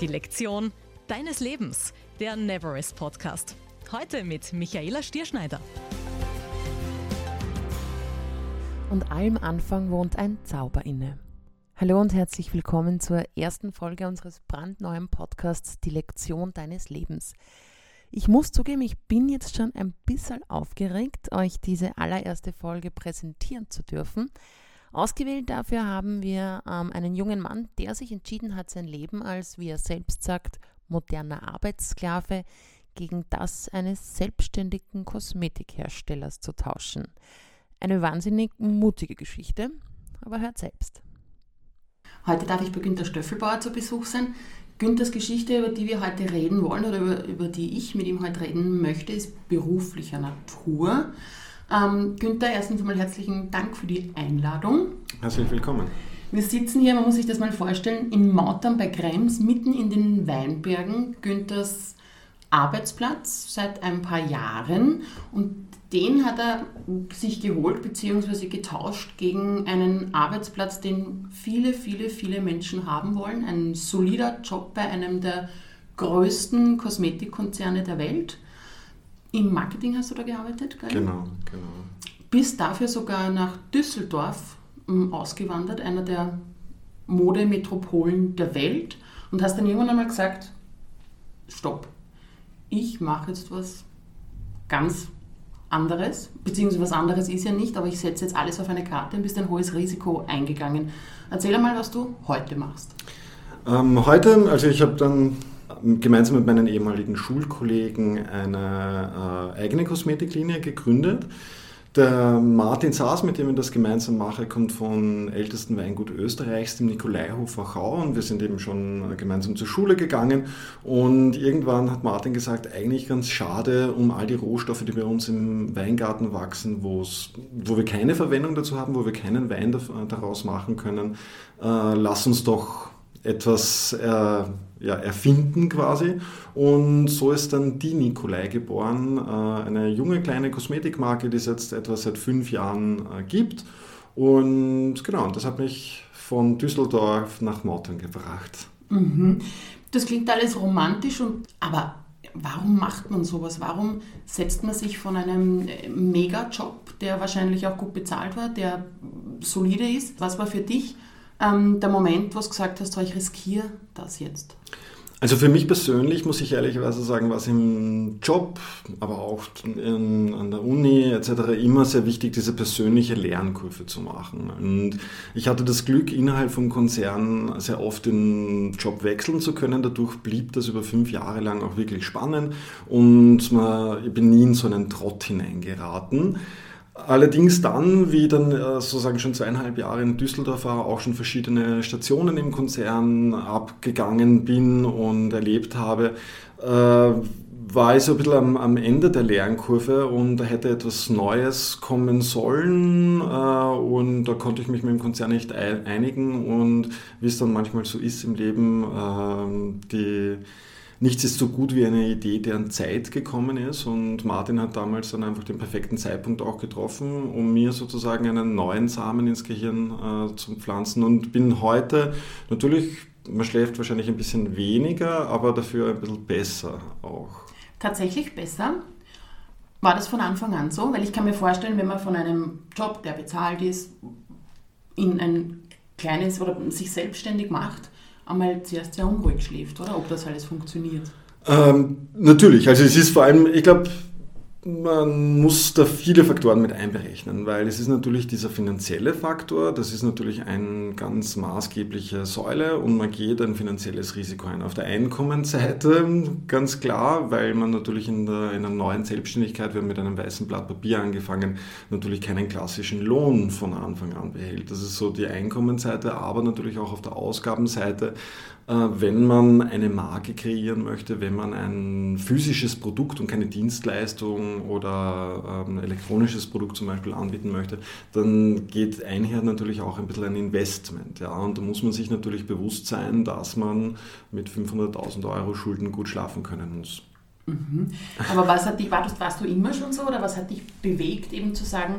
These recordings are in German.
Die Lektion deines Lebens, der Neverest Podcast. Heute mit Michaela Stierschneider. Und allem Anfang wohnt ein Zauber inne. Hallo und herzlich willkommen zur ersten Folge unseres brandneuen Podcasts Die Lektion deines Lebens. Ich muss zugeben, ich bin jetzt schon ein bisschen aufgeregt, euch diese allererste Folge präsentieren zu dürfen. Ausgewählt dafür haben wir ähm, einen jungen Mann, der sich entschieden hat, sein Leben als, wie er selbst sagt, moderner Arbeitssklave gegen das eines selbstständigen Kosmetikherstellers zu tauschen. Eine wahnsinnig mutige Geschichte, aber hört selbst. Heute darf ich bei Günter Stöffelbauer zu Besuch sein. Günthers Geschichte, über die wir heute reden wollen oder über, über die ich mit ihm heute reden möchte, ist beruflicher Natur. Ähm, Günther, erstens einmal herzlichen Dank für die Einladung. Herzlich willkommen. Wir sitzen hier, man muss sich das mal vorstellen, in Mautern bei Krems, mitten in den Weinbergen. Günthers Arbeitsplatz seit ein paar Jahren und den hat er sich geholt bzw. getauscht gegen einen Arbeitsplatz, den viele, viele, viele Menschen haben wollen. Ein solider Job bei einem der größten Kosmetikkonzerne der Welt. Im Marketing hast du da gearbeitet, gell? Genau, genau. Bist dafür sogar nach Düsseldorf ähm, ausgewandert, einer der Modemetropolen der Welt, und hast dann irgendwann einmal gesagt, stopp, ich mache jetzt was ganz anderes, beziehungsweise was anderes ist ja nicht, aber ich setze jetzt alles auf eine Karte und bist ein hohes Risiko eingegangen. Erzähl einmal, was du heute machst. Ähm, heute, also ich habe dann gemeinsam mit meinen ehemaligen Schulkollegen eine äh, eigene Kosmetiklinie gegründet. Der Martin Saas, mit dem ich das gemeinsam mache, kommt vom ältesten Weingut Österreichs, dem Nikolaihof Wachau. Und wir sind eben schon gemeinsam zur Schule gegangen. Und irgendwann hat Martin gesagt, eigentlich ganz schade um all die Rohstoffe, die bei uns im Weingarten wachsen, wo wir keine Verwendung dazu haben, wo wir keinen Wein daraus machen können. Äh, lass uns doch etwas äh, ja, erfinden quasi. Und so ist dann die Nikolai geboren, äh, eine junge kleine Kosmetikmarke, die es jetzt etwa seit fünf Jahren äh, gibt. Und genau, das hat mich von Düsseldorf nach Mautern gebracht. Mhm. Das klingt alles romantisch, und, aber warum macht man sowas? Warum setzt man sich von einem äh, Mega-Job, der wahrscheinlich auch gut bezahlt war, der solide ist? Was war für dich ähm, der Moment, wo du gesagt hast, ich riskiere das jetzt? Also für mich persönlich muss ich ehrlicherweise sagen, was im Job, aber auch in, an der Uni etc. immer sehr wichtig, diese persönliche Lernkurve zu machen. Und ich hatte das Glück, innerhalb vom Konzern sehr oft den Job wechseln zu können. Dadurch blieb das über fünf Jahre lang auch wirklich spannend und man, ich bin nie in so einen Trott hineingeraten. Allerdings dann, wie dann äh, sozusagen schon zweieinhalb Jahre in Düsseldorf war, auch schon verschiedene Stationen im Konzern abgegangen bin und erlebt habe, äh, war ich so ein bisschen am, am, Ende der Lernkurve und da hätte etwas Neues kommen sollen äh, und da konnte ich mich mit dem Konzern nicht einigen und wie es dann manchmal so ist im Leben, die nichts ist so gut wie eine Idee, deren Zeit gekommen ist. Und Martin hat damals dann einfach den perfekten Zeitpunkt auch getroffen, um mir sozusagen einen neuen Samen ins Gehirn äh, zu pflanzen. Und bin heute natürlich, man schläft wahrscheinlich ein bisschen weniger, aber dafür ein bisschen besser auch. Tatsächlich besser? War das von Anfang an so? Weil ich kann mir vorstellen, wenn man von einem Job, der bezahlt ist, in ein kleines oder sich selbstständig macht, einmal zuerst sehr unruhig schläft, oder? Ob das alles funktioniert. Ähm, natürlich, also es ist vor allem, ich glaube, man muss da viele Faktoren mit einberechnen, weil es ist natürlich dieser finanzielle Faktor, das ist natürlich eine ganz maßgebliche Säule und man geht ein finanzielles Risiko ein. Auf der Einkommensseite ganz klar, weil man natürlich in, der, in einer neuen Selbstständigkeit, wir haben mit einem weißen Blatt Papier angefangen, natürlich keinen klassischen Lohn von Anfang an behält. Das ist so die Einkommensseite, aber natürlich auch auf der Ausgabenseite wenn man eine Marke kreieren möchte, wenn man ein physisches Produkt und keine Dienstleistung oder ein ähm, elektronisches Produkt zum Beispiel anbieten möchte, dann geht einher natürlich auch ein bisschen ein Investment. Ja? Und da muss man sich natürlich bewusst sein, dass man mit 500.000 Euro Schulden gut schlafen können muss. Mhm. Aber was hat dich, warst, warst du immer schon so oder was hat dich bewegt, eben zu sagen,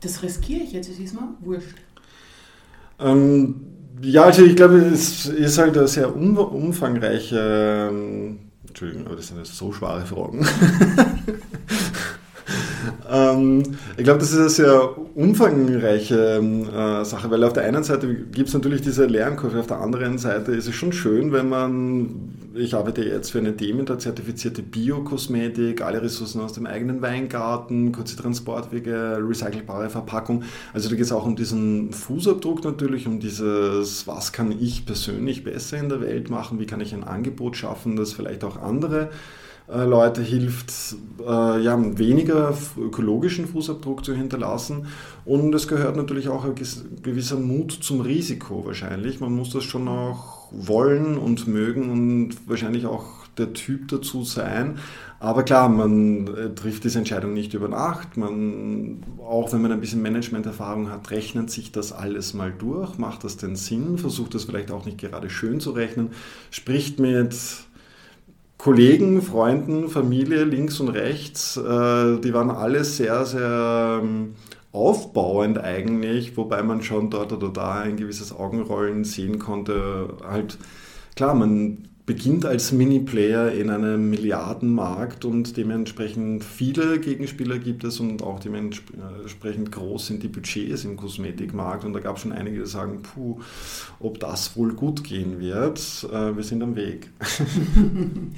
das riskiere ich jetzt, es ist mir wurscht? Ähm, Ja, also ich glaube, es ist halt eine sehr umfangreiche. Ähm, Entschuldigung, aber das sind jetzt so schwere Fragen. Ähm, ich glaube, das ist eine sehr umfangreiche äh, Sache, weil auf der einen Seite gibt es natürlich diese Lernkurve, auf der anderen Seite ist es schon schön, wenn man, ich arbeite jetzt für eine Demeter zertifizierte Biokosmetik, alle Ressourcen aus dem eigenen Weingarten, kurze Transportwege, recycelbare Verpackung. Also da geht es auch um diesen Fußabdruck natürlich, um dieses, was kann ich persönlich besser in der Welt machen, wie kann ich ein Angebot schaffen, das vielleicht auch andere äh, Leute hilft, äh, ja, weniger ökologischen Fußabdruck zu hinterlassen. Und es gehört natürlich auch ein gewisser Mut zum Risiko wahrscheinlich. Man muss das schon auch wollen und mögen und wahrscheinlich auch der Typ dazu sein. Aber klar, man äh, trifft diese Entscheidung nicht über Nacht. Man, auch wenn man ein bisschen Managementerfahrung hat, rechnet sich das alles mal durch. Macht das denn Sinn? Versucht das vielleicht auch nicht gerade schön zu rechnen. Spricht mit Kollegen, Freunden, Familie links und rechts, äh, die waren alle sehr, sehr ähm, aufbauend eigentlich, wobei man schon dort oder da ein gewisses Augenrollen sehen konnte. Halt, klar, man beginnt als Mini-Player in einem Milliardenmarkt und dementsprechend viele Gegenspieler gibt es und auch dementsprechend groß sind die Budgets im Kosmetikmarkt und da gab es schon einige, die sagen, puh, ob das wohl gut gehen wird. Äh, wir sind am Weg.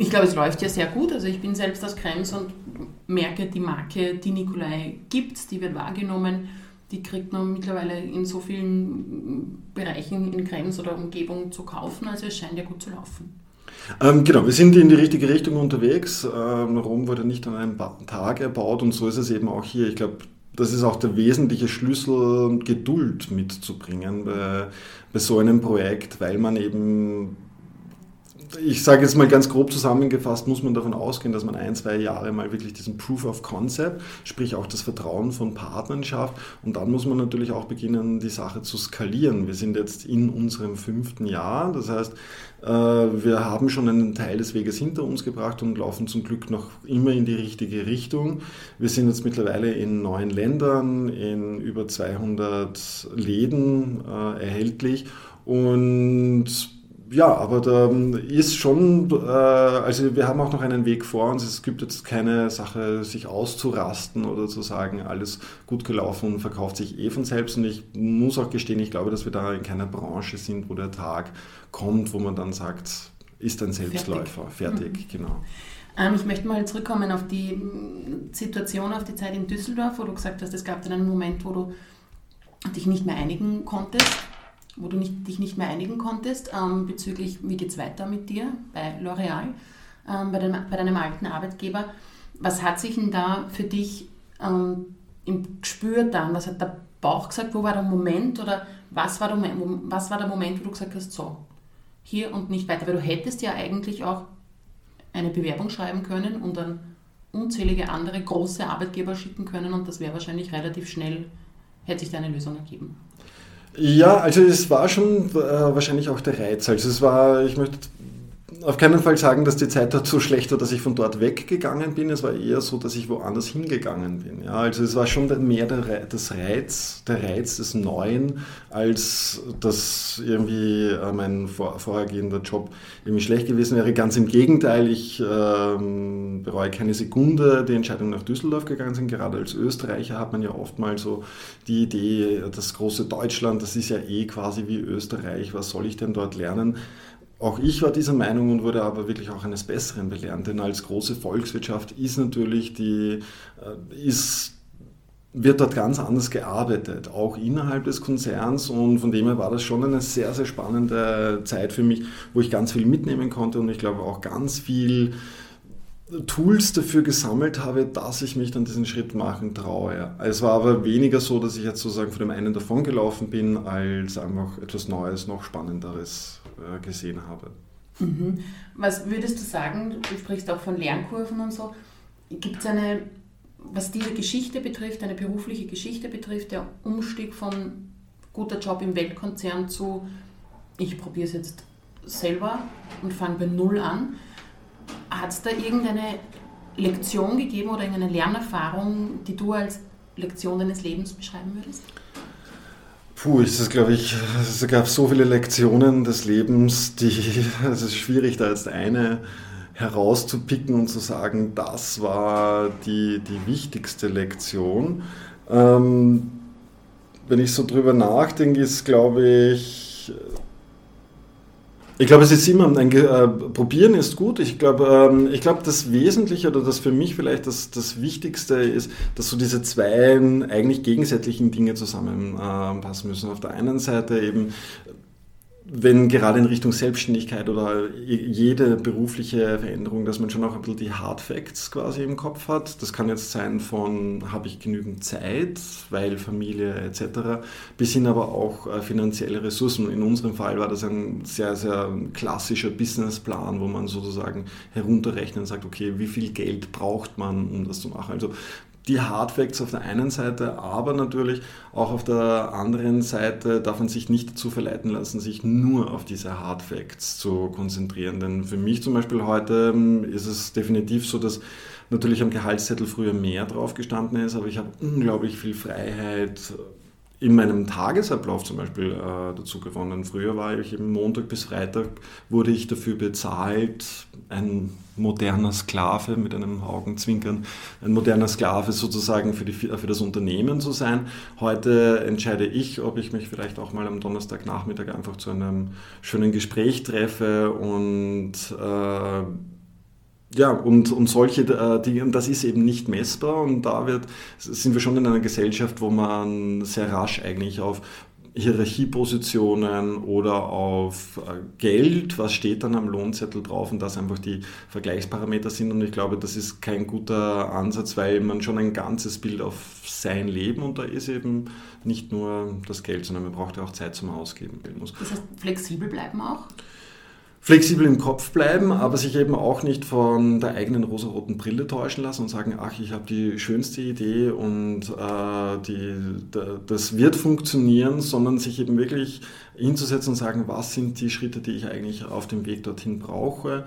Ich glaube, es läuft ja sehr gut. Also ich bin selbst aus Krems und merke, die Marke, die Nikolai gibt, die wird wahrgenommen die kriegt man mittlerweile in so vielen Bereichen in Krems oder Umgebung zu kaufen. Also es scheint ja gut zu laufen. Ähm, genau, wir sind in die richtige Richtung unterwegs. Ähm, Rom wurde nicht an einem Tag erbaut und so ist es eben auch hier. Ich glaube, das ist auch der wesentliche Schlüssel, Geduld mitzubringen bei, bei so einem Projekt, weil man eben ich sage jetzt mal ganz grob zusammengefasst, muss man davon ausgehen, dass man ein, zwei Jahre mal wirklich diesen Proof of Concept, sprich auch das Vertrauen von Partnern schafft. Und dann muss man natürlich auch beginnen, die Sache zu skalieren. Wir sind jetzt in unserem fünften Jahr. Das heißt, äh, wir haben schon einen Teil des Weges hinter uns gebracht und laufen zum Glück noch immer in die richtige Richtung. Wir sind jetzt mittlerweile in neun Ländern, in über 200 Läden äh, erhältlich und ja, aber da ist schon, äh, also wir haben auch noch einen Weg vor uns. Es gibt jetzt keine Sache, sich auszurasten oder zu sagen, alles gut gelaufen und verkauft sich eh von selbst. Und ich muss auch gestehen, ich glaube, dass wir da in keiner Branche sind, wo der Tag kommt, wo man dann sagt, ist ein Selbstläufer, fertig, fertig mhm. genau. Ähm, ich möchte mal zurückkommen auf die Situation, auf die Zeit in Düsseldorf, wo du gesagt hast, es gab dann einen Moment, wo du dich nicht mehr einigen konntest wo du nicht, dich nicht mehr einigen konntest ähm, bezüglich, wie geht es weiter mit dir bei L'Oreal, ähm, bei, bei deinem alten Arbeitgeber. Was hat sich denn da für dich ähm, im Gespür dann? Was hat der Bauch gesagt? Wo war der Moment oder was war der, was war der Moment, wo du gesagt hast, so, hier und nicht weiter? Weil du hättest ja eigentlich auch eine Bewerbung schreiben können und dann unzählige andere große Arbeitgeber schicken können und das wäre wahrscheinlich relativ schnell, hätte sich da eine Lösung ergeben. Ja, also es war schon äh, wahrscheinlich auch der Reiz. Also es war, ich möchte auf keinen Fall sagen, dass die Zeit dort so schlecht war, dass ich von dort weggegangen bin. Es war eher so, dass ich woanders hingegangen bin. Ja, also es war schon mehr der, das Reiz, der Reiz des Neuen, als dass irgendwie äh, mein vor, vorhergehender Job irgendwie schlecht gewesen wäre. Ganz im Gegenteil, ich ähm, bereue keine Sekunde die Entscheidung nach Düsseldorf gegangen sind. Gerade als Österreicher hat man ja oft mal so die Idee, das große Deutschland, das ist ja eh quasi wie Österreich, was soll ich denn dort lernen? Auch ich war dieser Meinung und wurde aber wirklich auch eines Besseren belernt, denn als große Volkswirtschaft ist natürlich die, äh, ist wird dort ganz anders gearbeitet, auch innerhalb des Konzerns und von dem her war das schon eine sehr, sehr spannende Zeit für mich, wo ich ganz viel mitnehmen konnte und ich glaube auch ganz viel Tools dafür gesammelt habe, dass ich mich dann diesen Schritt machen traue. Es war aber weniger so, dass ich jetzt sozusagen von dem einen davongelaufen bin, als einfach etwas Neues, noch Spannenderes äh, gesehen habe. Mhm. Was würdest du sagen, du sprichst auch von Lernkurven und so, gibt es eine, was diese Geschichte betrifft, eine berufliche Geschichte betrifft, der Umstieg von guter Job im Weltkonzern zu, ich probiere es jetzt selber und fange bei Null an, hat es da irgendeine Lektion gegeben oder irgendeine Lernerfahrung, die du als Lektion deines Lebens beschreiben würdest? Puh, es ist, glaube ich, es gab so viele Lektionen des Lebens, die, es ist schwierig, da jetzt eine herauszupicken und zu sagen, das war die, die wichtigste Lektion. Ähm, wenn ich so drüber nachdenke, ist, glaube ich, ich glaube, es ist immer ein äh, Probieren ist gut. Ich glaube, ähm, ich glaube, das Wesentliche oder das für mich vielleicht das, das Wichtigste ist, dass so diese zwei eigentlich gegensätzlichen Dinge zusammenpassen äh, müssen. Auf der einen Seite eben wenn gerade in Richtung Selbstständigkeit oder jede berufliche Veränderung, dass man schon auch ein bisschen die Hard Facts quasi im Kopf hat. Das kann jetzt sein von, habe ich genügend Zeit, weil Familie etc., bis hin aber auch äh, finanzielle Ressourcen. In unserem Fall war das ein sehr, sehr klassischer Businessplan, wo man sozusagen herunterrechnet und sagt, okay, wie viel Geld braucht man, um das zu machen. Also die Hard Facts auf der einen Seite, aber natürlich auch auf der anderen Seite darf man sich nicht dazu verleiten lassen, sich nur auf diese Hard Facts zu konzentrieren. Denn für mich zum Beispiel heute ähm, ist es definitiv so, dass natürlich am Gehaltszettel früher mehr drauf gestanden ist, aber ich habe unglaublich viel Freiheit in meinem Tagesablauf zum Beispiel äh, dazu gewonnen. Früher war ich eben Montag bis Freitag, wurde ich dafür bezahlt, ein moderner Sklave mit einem Augenzwinkern, ein moderner Sklave sozusagen für, die, für das Unternehmen zu sein. Heute entscheide ich, ob ich mich vielleicht auch mal am Donnerstagnachmittag einfach zu einem schönen Gespräch treffe und äh, ja, und, und solche äh, Dinge, und das ist eben nicht messbar und da wird, sind wir schon in einer Gesellschaft, wo man sehr rasch eigentlich auf Hierarchiepositionen oder auf äh, Geld, was steht dann am Lohnzettel drauf und das einfach die Vergleichsparameter sind und ich glaube, das ist kein guter Ansatz, weil man schon ein ganzes Bild auf sein Leben und da ist eben nicht nur das Geld, sondern man braucht ja auch Zeit zum Ausgeben. Das heißt, flexibel bleiben auch? Flexibel im Kopf bleiben, aber sich eben auch nicht von der eigenen rosaroten Brille täuschen lassen und sagen, ach, ich habe die schönste Idee und äh, die, das wird funktionieren, sondern sich eben wirklich hinzusetzen und sagen, was sind die Schritte, die ich eigentlich auf dem Weg dorthin brauche.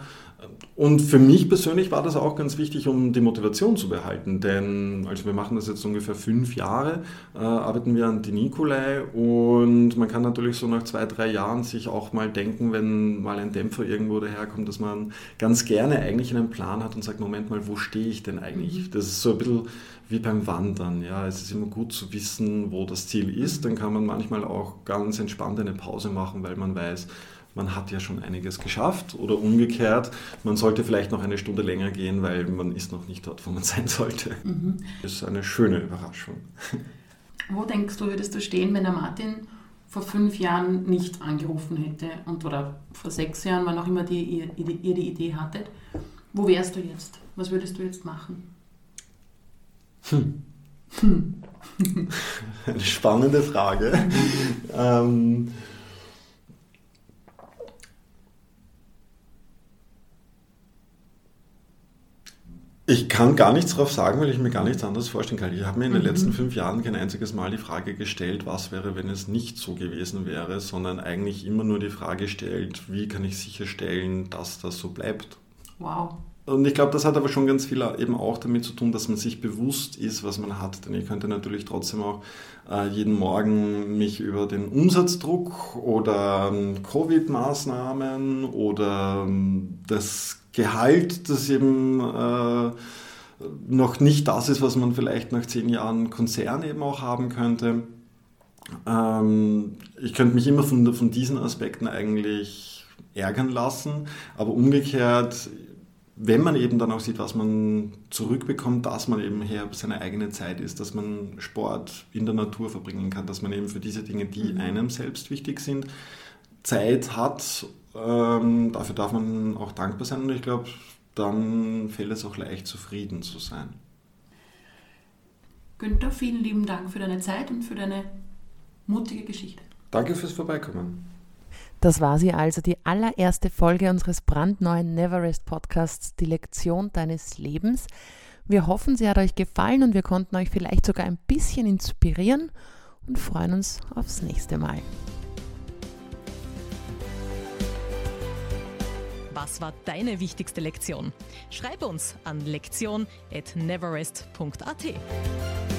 Und für mich persönlich war das auch ganz wichtig, um die Motivation zu behalten, denn also wir machen das jetzt ungefähr fünf Jahre, äh, arbeiten wir an die Nikolai und man kann natürlich so nach zwei, drei Jahren sich auch mal denken, wenn mal ein Dämpfer irgendwo daherkommt, dass man ganz gerne eigentlich einen Plan hat und sagt, Moment mal, wo stehe ich denn eigentlich? Mhm. Das ist so ein bisschen wie beim Wandern. Ja, es ist immer gut zu wissen, wo das Ziel ist. Dann kann man manchmal auch ganz entspannt eine Pause machen, weil man weiß, man hat ja schon einiges geschafft oder umgekehrt, man sollte vielleicht noch eine Stunde länger gehen, weil man ist noch nicht dort, wo man sein sollte. Mhm. Das ist eine schöne Überraschung. Wo denkst du, würdest du stehen, wenn der Martin vor fünf Jahren nicht angerufen hätte und oder vor sechs Jahren, wann auch immer die, ihr, ihr die Idee hattet? Wo wärst du jetzt? Was würdest du jetzt machen? Hm. Hm. Eine spannende Frage. ähm, Ich kann gar nichts darauf sagen, weil ich mir gar nichts anderes vorstellen kann. Ich habe mir in den mhm. letzten fünf Jahren kein einziges Mal die Frage gestellt, was wäre, wenn es nicht so gewesen wäre, sondern eigentlich immer nur die Frage gestellt, wie kann ich sicherstellen, dass das so bleibt. Wow. Und ich glaube, das hat aber schon ganz viel eben auch damit zu tun, dass man sich bewusst ist, was man hat. Denn ich könnte natürlich trotzdem auch äh, jeden Morgen mich über den Umsatzdruck oder ähm, Covid-Maßnahmen oder ähm, das Gehalt, das eben äh, noch nicht das ist, was man vielleicht nach zehn Jahren Konzern eben auch haben könnte. Ähm, ich könnte mich immer von, von diesen Aspekten eigentlich ärgern lassen, aber umgekehrt, wenn man eben dann auch sieht, was man zurückbekommt, dass man eben her seine eigene Zeit ist, dass man Sport in der Natur verbringen kann, dass man eben für diese Dinge, die mhm. einem selbst wichtig sind, Zeit hat ähm, dafür darf man auch dankbar sein und ich glaube, dann fällt es auch leicht, zufrieden zu sein. Günther, vielen lieben Dank für deine Zeit und für deine mutige Geschichte. Danke fürs Vorbeikommen. Das war sie also, die allererste Folge unseres brandneuen Neverest Podcasts, die Lektion deines Lebens. Wir hoffen, sie hat euch gefallen und wir konnten euch vielleicht sogar ein bisschen inspirieren und freuen uns aufs nächste Mal. Was war deine wichtigste Lektion? Schreib uns an lektion@neverest.at.